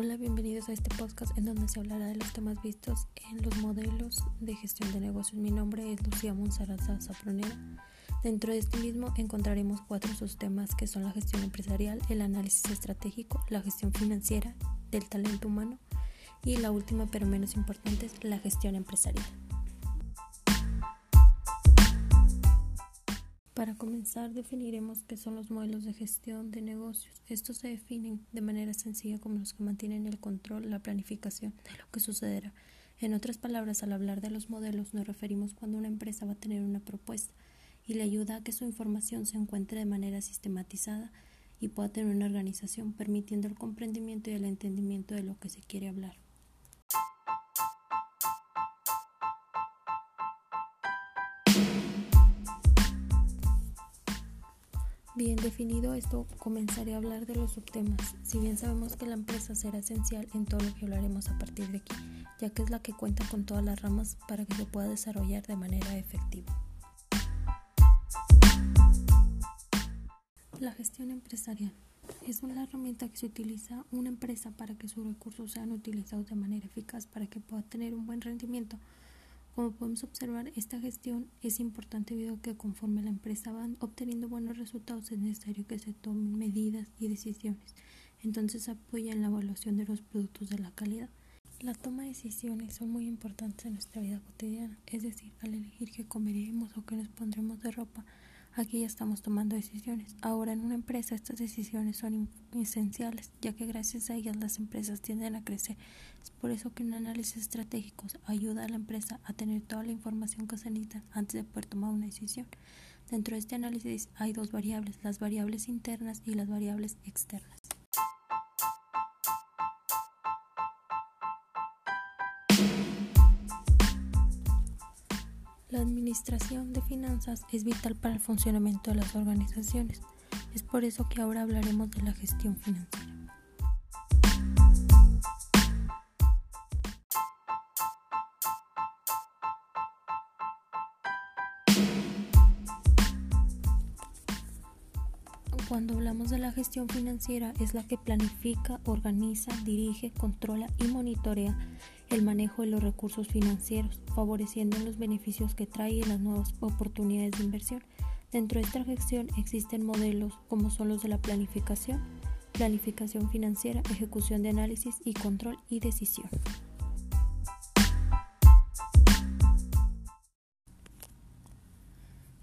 Hola, bienvenidos a este podcast en donde se hablará de los temas vistos en los modelos de gestión de negocios. Mi nombre es Lucía Monzaraza Zapronera. Dentro de este mismo encontraremos cuatro subtemas que son la gestión empresarial, el análisis estratégico, la gestión financiera, del talento humano y la última pero menos importante es la gestión empresarial. Para comenzar, definiremos qué son los modelos de gestión de negocios. Estos se definen de manera sencilla como los que mantienen el control, la planificación de lo que sucederá. En otras palabras, al hablar de los modelos nos referimos cuando una empresa va a tener una propuesta y le ayuda a que su información se encuentre de manera sistematizada y pueda tener una organización, permitiendo el comprendimiento y el entendimiento de lo que se quiere hablar. Bien definido esto, comenzaré a hablar de los subtemas, si bien sabemos que la empresa será esencial en todo lo que hablaremos a partir de aquí, ya que es la que cuenta con todas las ramas para que se pueda desarrollar de manera efectiva. La gestión empresarial. Es una herramienta que se utiliza una empresa para que sus recursos sean utilizados de manera eficaz para que pueda tener un buen rendimiento como podemos observar, esta gestión es importante debido a que conforme la empresa va obteniendo buenos resultados es necesario que se tomen medidas y decisiones. Entonces apoya en la evaluación de los productos de la calidad. La toma de decisiones son muy importantes en nuestra vida cotidiana, es decir, al elegir qué comeremos o qué nos pondremos de ropa, Aquí ya estamos tomando decisiones. Ahora en una empresa estas decisiones son esenciales, ya que gracias a ellas las empresas tienden a crecer. Es por eso que un análisis estratégico ayuda a la empresa a tener toda la información que se necesita antes de poder tomar una decisión. Dentro de este análisis hay dos variables, las variables internas y las variables externas. La administración de finanzas es vital para el funcionamiento de las organizaciones. Es por eso que ahora hablaremos de la gestión financiera. Cuando hablamos de la gestión financiera es la que planifica, organiza, dirige, controla y monitorea el manejo de los recursos financieros, favoreciendo los beneficios que trae las nuevas oportunidades de inversión. Dentro de esta gestión existen modelos como son los de la planificación, planificación financiera, ejecución de análisis y control y decisión.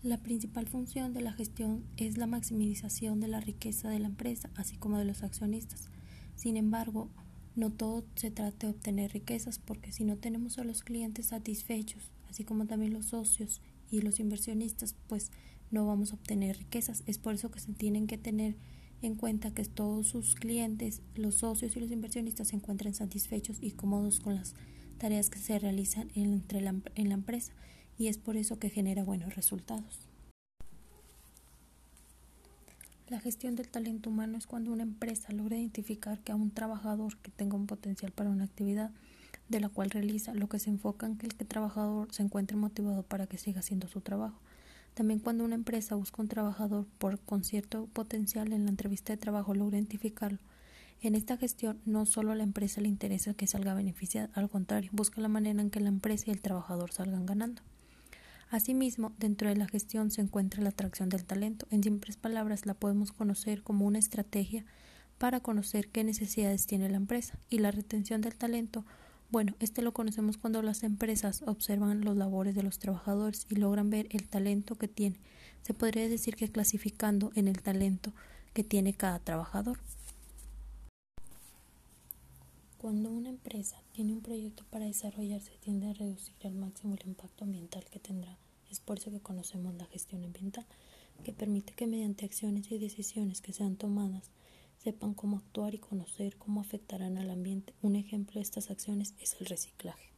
La principal función de la gestión es la maximización de la riqueza de la empresa, así como de los accionistas. Sin embargo, no todo se trata de obtener riquezas, porque si no tenemos a los clientes satisfechos, así como también los socios y los inversionistas, pues no vamos a obtener riquezas. Es por eso que se tienen que tener en cuenta que todos sus clientes, los socios y los inversionistas se encuentren satisfechos y cómodos con las tareas que se realizan entre en la empresa y es por eso que genera buenos resultados. La gestión del talento humano es cuando una empresa logra identificar que a un trabajador que tenga un potencial para una actividad de la cual realiza, lo que se enfoca en que el trabajador se encuentre motivado para que siga haciendo su trabajo. También cuando una empresa busca un trabajador por, con cierto potencial en la entrevista de trabajo logra identificarlo. En esta gestión no solo a la empresa le interesa que salga beneficiada, al contrario, busca la manera en que la empresa y el trabajador salgan ganando. Asimismo, dentro de la gestión se encuentra la atracción del talento. En simples palabras, la podemos conocer como una estrategia para conocer qué necesidades tiene la empresa. Y la retención del talento, bueno, este lo conocemos cuando las empresas observan los labores de los trabajadores y logran ver el talento que tiene. Se podría decir que clasificando en el talento que tiene cada trabajador. Cuando una empresa tiene un proyecto para desarrollarse, tiende a reducir al máximo el impacto ambiental que tendrá. Es por eso que conocemos la gestión ambiental, que permite que mediante acciones y decisiones que sean tomadas sepan cómo actuar y conocer cómo afectarán al ambiente. Un ejemplo de estas acciones es el reciclaje.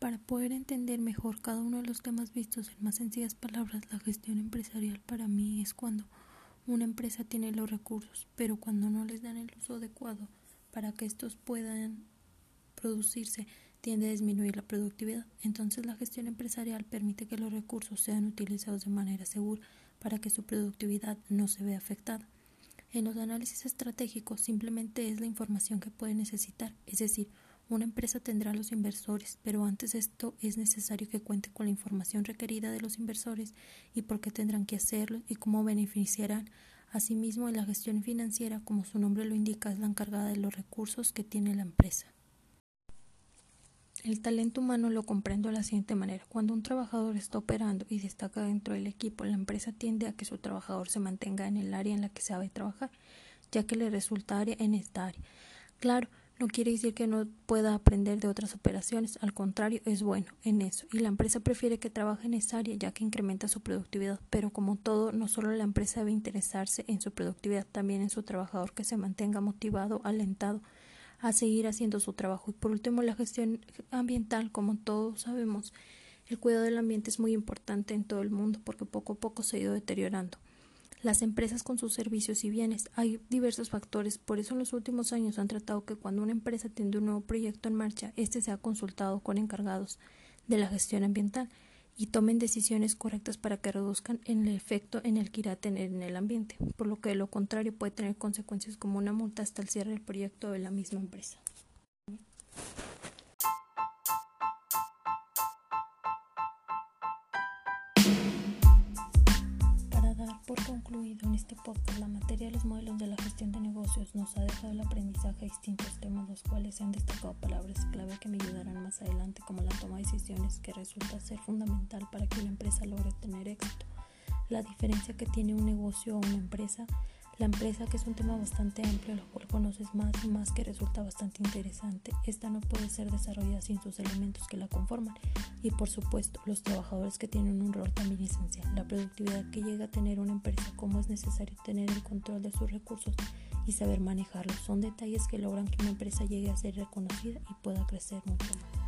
Para poder entender mejor cada uno de los temas vistos en más sencillas palabras, la gestión empresarial para mí es cuando una empresa tiene los recursos, pero cuando no les dan el uso adecuado, para que estos puedan producirse tiende a disminuir la productividad. Entonces la gestión empresarial permite que los recursos sean utilizados de manera segura para que su productividad no se vea afectada. En los análisis estratégicos simplemente es la información que puede necesitar, es decir, una empresa tendrá los inversores, pero antes esto es necesario que cuente con la información requerida de los inversores y por qué tendrán que hacerlo y cómo beneficiarán. Asimismo, en la gestión financiera, como su nombre lo indica, es la encargada de los recursos que tiene la empresa. El talento humano lo comprendo de la siguiente manera. Cuando un trabajador está operando y destaca dentro del equipo, la empresa tiende a que su trabajador se mantenga en el área en la que sabe trabajar, ya que le resulta área en esta área. Claro, no quiere decir que no pueda aprender de otras operaciones, al contrario, es bueno en eso. Y la empresa prefiere que trabaje en esa área ya que incrementa su productividad, pero como todo, no solo la empresa debe interesarse en su productividad, también en su trabajador que se mantenga motivado, alentado a seguir haciendo su trabajo. Y por último, la gestión ambiental, como todos sabemos, el cuidado del ambiente es muy importante en todo el mundo porque poco a poco se ha ido deteriorando las empresas con sus servicios y bienes. Hay diversos factores, por eso en los últimos años han tratado que cuando una empresa tiene un nuevo proyecto en marcha, éste sea consultado con encargados de la gestión ambiental y tomen decisiones correctas para que reduzcan el efecto en el que irá a tener en el ambiente, por lo que de lo contrario puede tener consecuencias como una multa hasta el cierre del proyecto de la misma empresa. En este podcast la materia de los modelos de la gestión de negocios nos ha dejado el aprendizaje a distintos temas los cuales se han destacado palabras clave que me ayudarán más adelante como la toma de decisiones que resulta ser fundamental para que una empresa logre tener éxito. La diferencia que tiene un negocio o una empresa la empresa, que es un tema bastante amplio, lo cual conoces más y más que resulta bastante interesante, esta no puede ser desarrollada sin sus elementos que la conforman. Y por supuesto, los trabajadores que tienen un rol también esencial. La productividad que llega a tener una empresa, cómo es necesario tener el control de sus recursos y saber manejarlos. Son detalles que logran que una empresa llegue a ser reconocida y pueda crecer mucho más.